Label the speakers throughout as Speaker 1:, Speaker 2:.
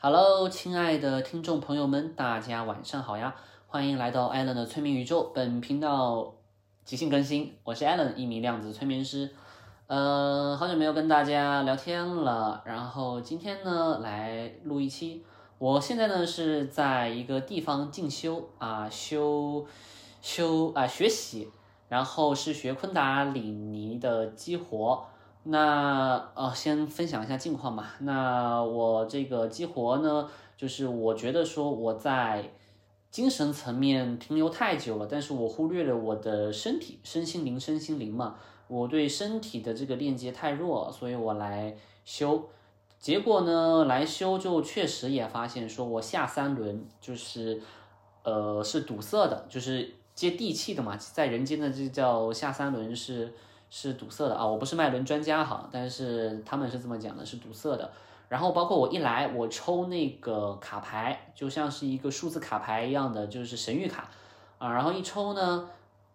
Speaker 1: Hello，亲爱的听众朋友们，大家晚上好呀！欢迎来到艾伦的催眠宇宙。本频道即兴更新，我是艾伦，一名量子催眠师。呃，好久没有跟大家聊天了，然后今天呢来录一期。我现在呢是在一个地方进修啊，修修啊学习，然后是学昆达里尼的激活。那呃，先分享一下近况吧。那我这个激活呢，就是我觉得说我在精神层面停留太久了，但是我忽略了我的身体、身心灵、身心灵嘛。我对身体的这个链接太弱，所以我来修。结果呢，来修就确实也发现说我下三轮就是呃是堵塞的，就是接地气的嘛，在人间的这叫下三轮是。是堵塞的啊！我不是脉轮专家哈，但是他们是这么讲的，是堵塞的。然后包括我一来，我抽那个卡牌，就像是一个数字卡牌一样的，就是神谕卡啊。然后一抽呢，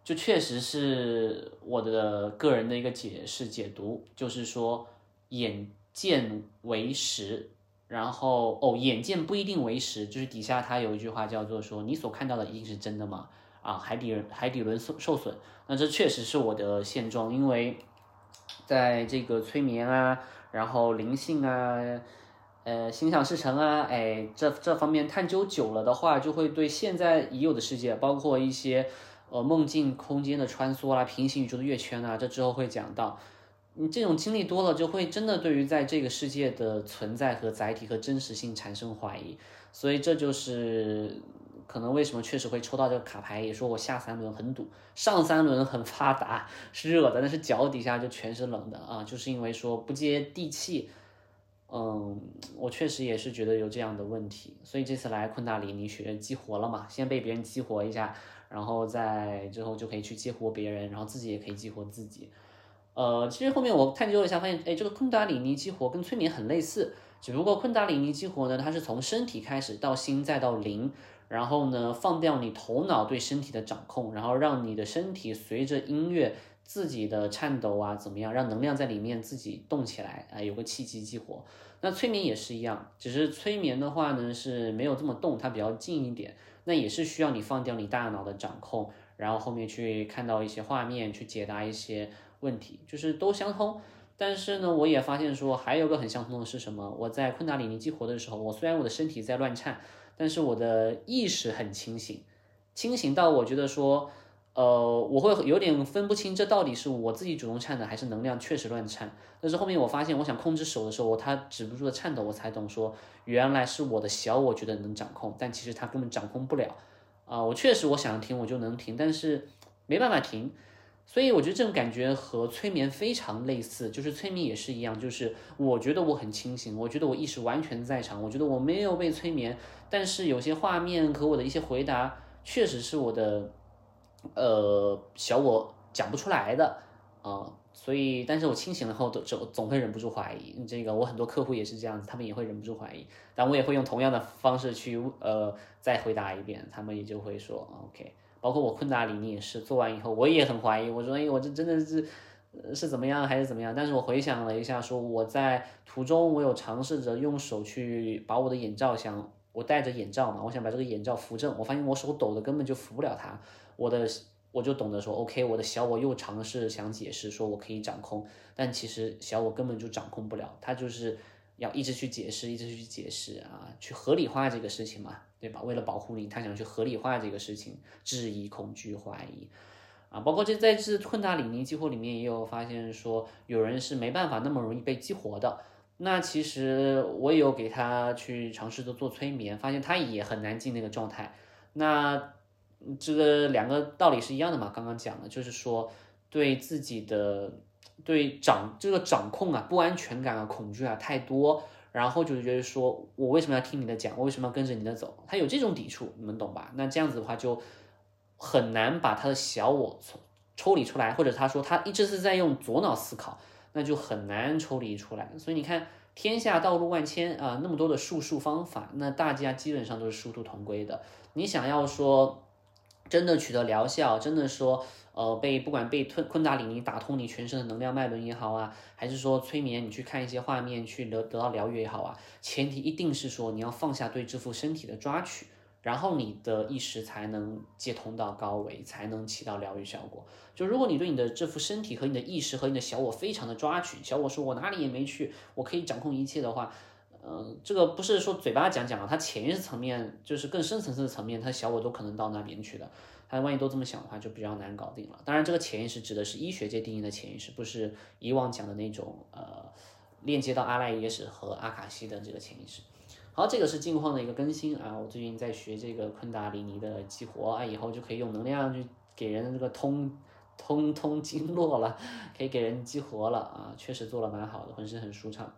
Speaker 1: 就确实是我的个人的一个解释解读，就是说眼见为实，然后哦，眼见不一定为实，就是底下它有一句话叫做说，你所看到的一定是真的吗？啊，海底海底轮受受损，那这确实是我的现状，因为在这个催眠啊，然后灵性啊，呃，心想事成啊，哎，这这方面探究久了的话，就会对现在已有的世界，包括一些呃梦境空间的穿梭啦，平行宇宙的月圈啊，这之后会讲到，你这种经历多了，就会真的对于在这个世界的存在和载体和真实性产生怀疑，所以这就是。可能为什么确实会抽到这个卡牌，也说我下三轮很堵，上三轮很发达，是热的，但是脚底下就全是冷的啊，就是因为说不接地气。嗯，我确实也是觉得有这样的问题，所以这次来昆达里尼学激活了嘛，先被别人激活一下，然后再之后就可以去激活别人，然后自己也可以激活自己。呃，其实后面我探究了一下，发现哎，这个昆达里尼激活跟催眠很类似，只不过昆达里尼激活呢，它是从身体开始到心再到灵。然后呢，放掉你头脑对身体的掌控，然后让你的身体随着音乐自己的颤抖啊，怎么样，让能量在里面自己动起来啊，有个契机激活。那催眠也是一样，只是催眠的话呢是没有这么动，它比较静一点，那也是需要你放掉你大脑的掌控，然后后面去看到一些画面，去解答一些问题，就是都相通。但是呢，我也发现说还有个很相通的是什么？我在昆达里尼激活的时候，我虽然我的身体在乱颤。但是我的意识很清醒，清醒到我觉得说，呃，我会有点分不清这到底是我自己主动颤的，还是能量确实乱颤。但是后面我发现，我想控制手的时候，它止不住的颤抖，我才懂说，原来是我的小我觉得能掌控，但其实它根本掌控不了。啊，我确实我想停我就能停，但是没办法停。所以我觉得这种感觉和催眠非常类似，就是催眠也是一样，就是我觉得我很清醒，我觉得我意识完全在场，我觉得我没有被催眠，但是有些画面和我的一些回答确实是我的，呃，小我讲不出来的啊，所以，但是我清醒了后，总总会忍不住怀疑，这个我很多客户也是这样子，他们也会忍不住怀疑，但我也会用同样的方式去呃再回答一遍，他们也就会说 OK。包括我昆达里尼也是做完以后，我也很怀疑。我说，哎，我这真的是是怎么样还是怎么样？但是我回想了一下，说我在途中我有尝试着用手去把我的眼罩，想我戴着眼罩嘛，我想把这个眼罩扶正。我发现我手抖的根本就扶不了它。我的我就懂得说，OK，我的小我又尝试想解释说我可以掌控，但其实小我根本就掌控不了，他就是要一直去解释，一直去解释啊，去合理化这个事情嘛。对吧？为了保护你，他想去合理化这个事情，质疑、恐惧、怀疑，啊，包括这在这困大里尼激活里面也有发现说，有人是没办法那么容易被激活的。那其实我也有给他去尝试着做催眠，发现他也很难进那个状态。那这个两个道理是一样的嘛？刚刚讲的就是说，对自己的对掌这个掌控啊、不安全感啊、恐惧啊太多。然后就是觉得说，我为什么要听你的讲？我为什么要跟着你的走？他有这种抵触，你们懂吧？那这样子的话，就很难把他的小我抽抽离出来，或者他说他一直是在用左脑思考，那就很难抽离出来。所以你看，天下道路万千啊，那么多的术数方法，那大家基本上都是殊途同归的。你想要说真的取得疗效，真的说，呃，被不管被吞昆达里尼打通你全身的能量脉轮也好啊，还是说催眠你去看一些画面去得得到疗愈也好啊，前提一定是说你要放下对这副身体的抓取，然后你的意识才能接通到高维，才能起到疗愈效果。就如果你对你的这副身体和你的意识和你的小我非常的抓取，小我说我哪里也没去，我可以掌控一切的话。嗯，这个不是说嘴巴讲讲啊，他潜意识层面就是更深层次的层面，他小我都可能到那边去的。他万一都这么想的话，就比较难搞定了。当然，这个潜意识指的是医学界定义的潜意识，不是以往讲的那种呃链接到阿赖耶识和阿卡西的这个潜意识。好，这个是近况的一个更新啊。我最近在学这个昆达里尼的激活啊，以后就可以用能量去给人这个通通通经络了，可以给人激活了啊，确实做了蛮好的，浑身很舒畅。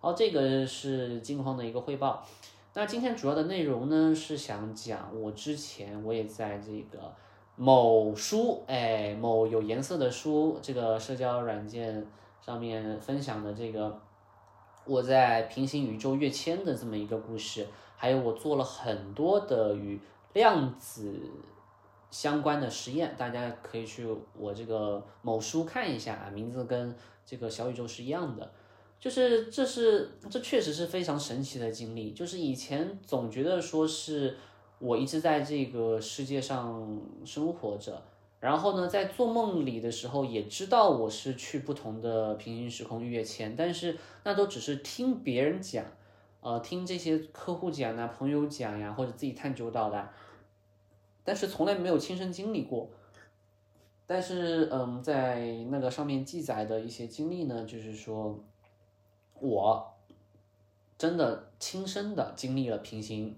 Speaker 1: 好，这个是近况的一个汇报。那今天主要的内容呢，是想讲我之前我也在这个某书，哎，某有颜色的书这个社交软件上面分享的这个我在平行宇宙跃迁的这么一个故事，还有我做了很多的与量子相关的实验，大家可以去我这个某书看一下啊，名字跟这个小宇宙是一样的。就是这是这确实是非常神奇的经历。就是以前总觉得说是我一直在这个世界上生活着，然后呢，在做梦里的时候也知道我是去不同的平行时空跃迁，但是那都只是听别人讲，呃，听这些客户讲啊、朋友讲呀，或者自己探究到的，但是从来没有亲身经历过。但是，嗯，在那个上面记载的一些经历呢，就是说。我真的亲身的经历了平行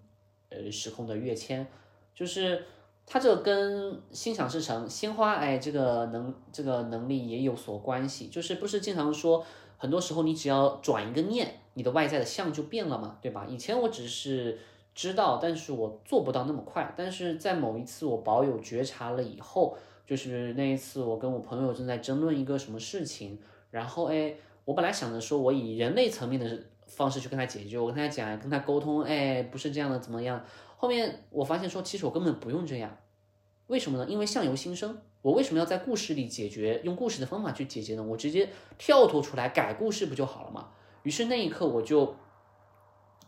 Speaker 1: 呃时空的跃迁，就是它这跟心想事成、鲜花哎这个能这个能力也有所关系。就是不是经常说，很多时候你只要转一个念，你的外在的相就变了嘛，对吧？以前我只是知道，但是我做不到那么快。但是在某一次我保有觉察了以后，就是那一次我跟我朋友正在争论一个什么事情，然后哎。我本来想着说，我以人类层面的方式去跟他解决，我跟他讲，跟他沟通，哎，不是这样的，怎么样？后面我发现说，其实我根本不用这样，为什么呢？因为相由心生，我为什么要在故事里解决，用故事的方法去解决呢？我直接跳脱出来改故事不就好了吗？于是那一刻我就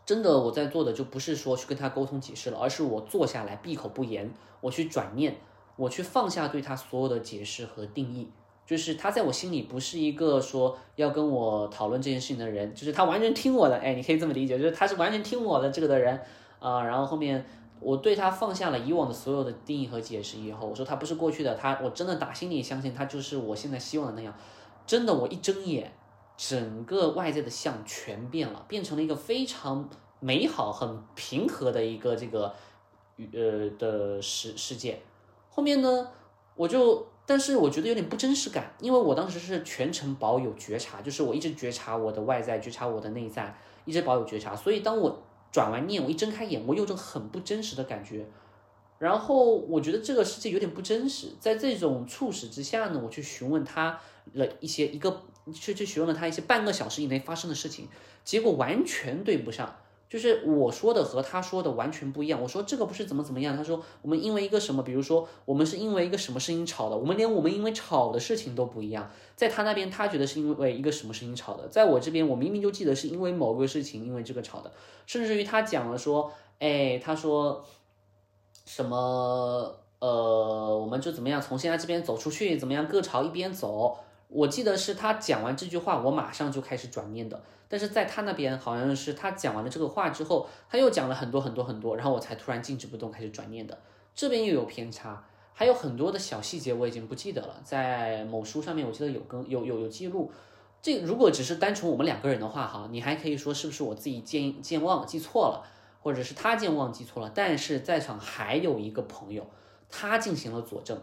Speaker 1: 真的我在做的就不是说去跟他沟通解释了，而是我坐下来闭口不言，我去转念，我去放下对他所有的解释和定义。就是他在我心里不是一个说要跟我讨论这件事情的人，就是他完全听我的，哎，你可以这么理解，就是他是完全听我的这个的人啊。然后后面我对他放下了以往的所有的定义和解释以后，我说他不是过去的他，我真的打心里相信他就是我现在希望的那样。真的，我一睁眼，整个外在的像全变了，变成了一个非常美好、很平和的一个这个呃的世世界。后面呢，我就。但是我觉得有点不真实感，因为我当时是全程保有觉察，就是我一直觉察我的外在，觉察我的内在，一直保有觉察。所以当我转完念，我一睁开眼，我有种很不真实的感觉。然后我觉得这个世界有点不真实，在这种促使之下呢，我去询问他了一些一个，去去询问了他一些半个小时以内发生的事情，结果完全对不上。就是我说的和他说的完全不一样。我说这个不是怎么怎么样，他说我们因为一个什么，比如说我们是因为一个什么事情吵的，我们连我们因为吵的事情都不一样。在他那边，他觉得是因为一个什么事情吵的，在我这边，我明明就记得是因为某个事情，因为这个吵的。甚至于他讲了说，哎，他说什么呃，我们就怎么样从现在这边走出去，怎么样各朝一边走。我记得是他讲完这句话，我马上就开始转念的。但是在他那边好像是他讲完了这个话之后，他又讲了很多很多很多，然后我才突然静止不动，开始转念的。这边又有偏差，还有很多的小细节我已经不记得了。在某书上面我记得有跟有有有记录。这如果只是单纯我们两个人的话，哈，你还可以说是不是我自己健健忘记错了，或者是他健忘记错了。但是在场还有一个朋友，他进行了佐证，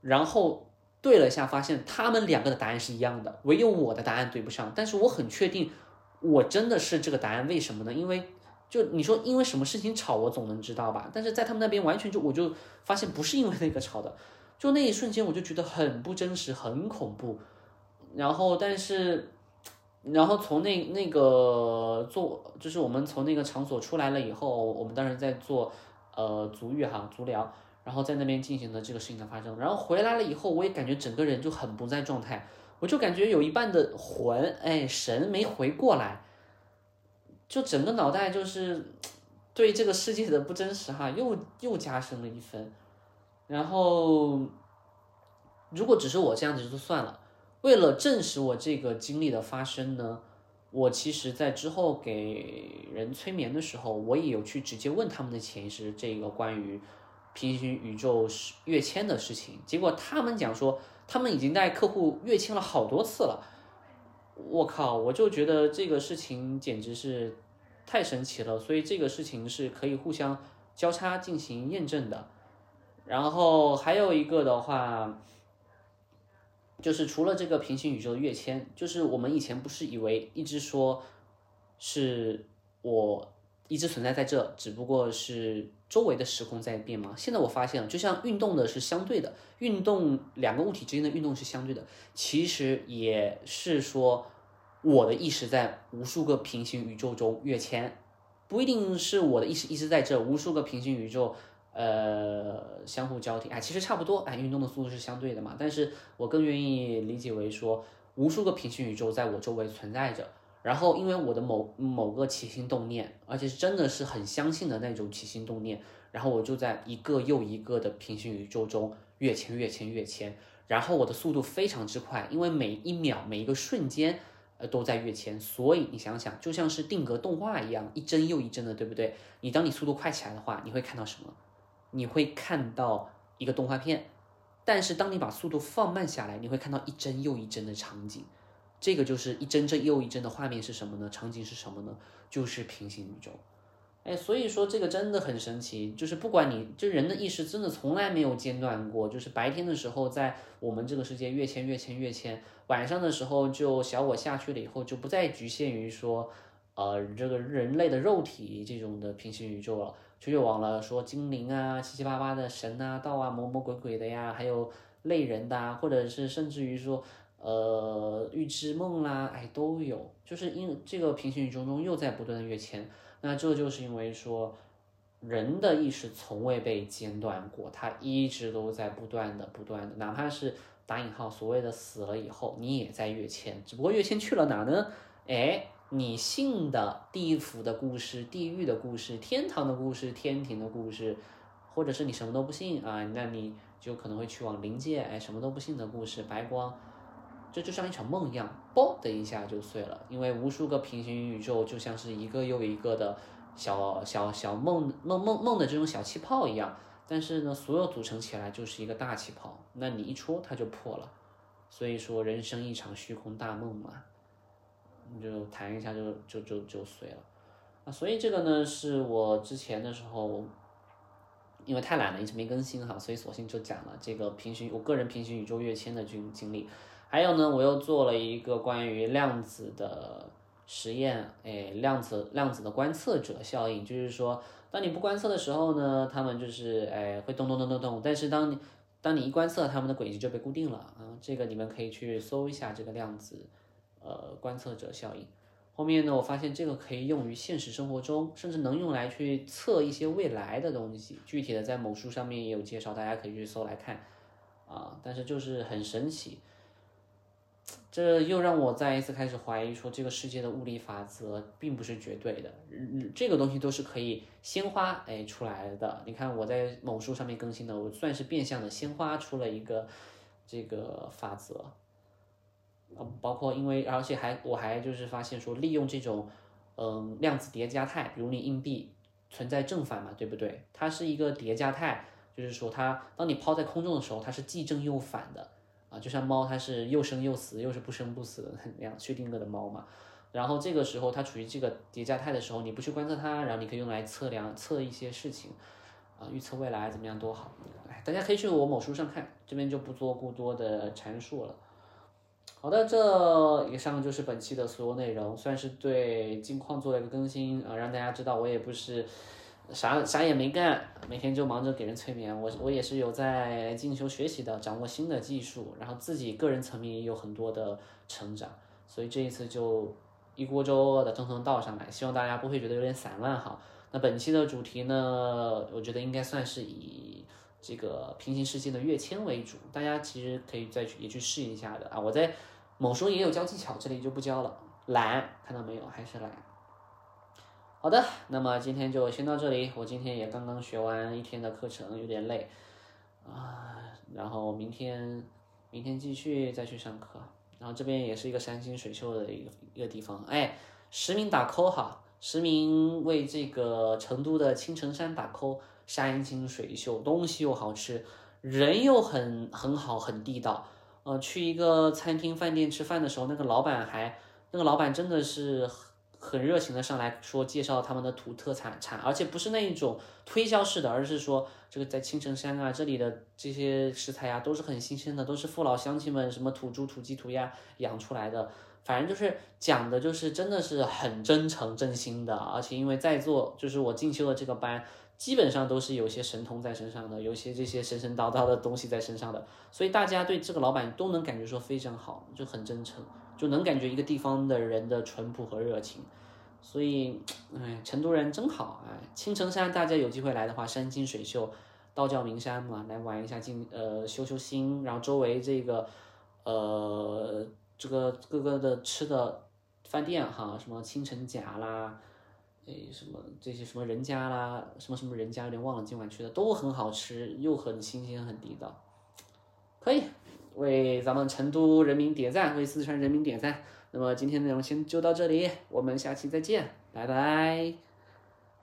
Speaker 1: 然后。对了一下，发现他们两个的答案是一样的，唯有我的答案对不上。但是我很确定，我真的是这个答案。为什么呢？因为就你说因为什么事情吵，我总能知道吧。但是在他们那边完全就我就发现不是因为那个吵的，就那一瞬间我就觉得很不真实，很恐怖。然后但是，然后从那那个做就是我们从那个场所出来了以后，我们当时在做呃足浴哈足疗。然后在那边进行的这个事情的发生，然后回来了以后，我也感觉整个人就很不在状态，我就感觉有一半的魂，哎，神没回过来，就整个脑袋就是对这个世界的不真实哈，又又加深了一分。然后，如果只是我这样子就算了，为了证实我这个经历的发生呢，我其实在之后给人催眠的时候，我也有去直接问他们的潜意识这个关于。平行宇宙是跃迁的事情，结果他们讲说，他们已经带客户跃迁了好多次了。我靠，我就觉得这个事情简直是太神奇了，所以这个事情是可以互相交叉进行验证的。然后还有一个的话，就是除了这个平行宇宙的跃迁，就是我们以前不是以为一直说是我一直存在在这，只不过是。周围的时空在变吗？现在我发现了，就像运动的是相对的，运动两个物体之间的运动是相对的，其实也是说我的意识在无数个平行宇宙中跃迁，不一定是我的意识一直在这，无数个平行宇宙呃相互交替，哎，其实差不多，哎，运动的速度是相对的嘛，但是我更愿意理解为说无数个平行宇宙在我周围存在着。然后，因为我的某某个起心动念，而且真的是很相信的那种起心动念，然后我就在一个又一个的平行宇宙中跃迁、跃迁、跃迁，然后我的速度非常之快，因为每一秒、每一个瞬间，呃，都在跃迁，所以你想想，就像是定格动画一样，一帧又一帧的，对不对？你当你速度快起来的话，你会看到什么？你会看到一个动画片，但是当你把速度放慢下来，你会看到一帧又一帧的场景。这个就是一帧帧又一帧的画面是什么呢？场景是什么呢？就是平行宇宙。哎，所以说这个真的很神奇，就是不管你，就人的意识真的从来没有间断过，就是白天的时候在我们这个世界跃迁跃迁跃迁，晚上的时候就小我下去了以后就不再局限于说，呃，这个人类的肉体这种的平行宇宙了，就又往了说精灵啊、七七八八的神啊、道啊、魔魔鬼鬼的呀，还有类人的啊，或者是甚至于说。呃，预知梦啦，哎，都有，就是因这个平行宇宙中又在不断的跃迁，那这就是因为说，人的意识从未被间断过，它一直都在不断的、不断的，哪怕是打引号所谓的死了以后，你也在跃迁，只不过跃迁去了哪呢？哎，你信的地府的故事、地狱的故事、天堂的故事、天庭的故事，或者是你什么都不信啊，那你就可能会去往灵界，哎，什么都不信的故事，白光。这就像一场梦一样，嘣的一下就碎了。因为无数个平行宇宙就像是一个又一个的小小小梦梦梦梦的这种小气泡一样，但是呢，所有组成起来就是一个大气泡。那你一戳它就破了。所以说，人生一场虚空大梦嘛，你就弹一下就就就就碎了。啊，所以这个呢，是我之前的时候，因为太懒了，一直没更新哈，所以索性就讲了这个平行我个人平行宇宙跃迁的经经历。还有呢，我又做了一个关于量子的实验，哎，量子量子的观测者效应，就是说，当你不观测的时候呢，他们就是哎会动动动动动，但是当你当你一观测，他们的轨迹就被固定了啊。这个你们可以去搜一下这个量子呃观测者效应。后面呢，我发现这个可以用于现实生活中，甚至能用来去测一些未来的东西。具体的在某书上面也有介绍，大家可以去搜来看啊。但是就是很神奇。这又让我再一次开始怀疑，说这个世界的物理法则并不是绝对的，这个东西都是可以鲜花哎出来的。你看我在某书上面更新的，我算是变相的鲜花出了一个这个法则，包括因为而且还我还就是发现说，利用这种嗯量子叠加态，比如你硬币存在正反嘛，对不对？它是一个叠加态，就是说它当你抛在空中的时候，它是既正又反的。就像猫，它是又生又死，又是不生不死的那样薛定谔的猫嘛。然后这个时候它处于这个叠加态的时候，你不去观测它，然后你可以用来测量测一些事情，啊，预测未来怎么样多好。哎，大家可以去我某书上看，这边就不做过多的阐述了。好的，这以上就是本期的所有内容，算是对近况做了一个更新啊，让大家知道我也不是。啥啥也没干，每天就忙着给人催眠。我我也是有在进修学习的，掌握新的技术，然后自己个人层面也有很多的成长。所以这一次就一锅粥的通通倒上来，希望大家不会觉得有点散乱哈。那本期的主题呢，我觉得应该算是以这个平行世界的跃迁为主，大家其实可以再去也去试一下的啊。我在某书也有教技巧，这里就不教了。懒，看到没有？还是懒。好的，那么今天就先到这里。我今天也刚刚学完一天的课程，有点累啊。然后明天，明天继续再去上课。然后这边也是一个山清水秀的一个一个地方。哎，实名打 call 哈，实名为这个成都的青城山打 call。山清水秀，东西又好吃，人又很很好，很地道。呃，去一个餐厅、饭店吃饭的时候，那个老板还，那个老板真的是很热情的上来说介绍他们的土特产产，而且不是那一种推销式的，而是说这个在青城山啊，这里的这些食材啊都是很新鲜的，都是父老乡亲们什么土猪、土鸡、土鸭养出来的，反正就是讲的就是真的是很真诚、真心的，而且因为在座就是我进修的这个班。基本上都是有些神通在身上的，有些这些神神叨叨的东西在身上的，所以大家对这个老板都能感觉说非常好，就很真诚，就能感觉一个地方的人的淳朴和热情。所以，哎，成都人真好哎！青城山大家有机会来的话，山清水秀，道教名山嘛，来玩一下，静呃修修心，然后周围这个呃这个各个的吃的饭店哈，什么青城甲啦。诶，什么这些什么人家啦，什么什么人家，有点忘了今晚去的，都很好吃，又很新鲜，很地道，可以为咱们成都人民点赞，为四川人民点赞。那么今天内容先就到这里，我们下期再见，拜拜。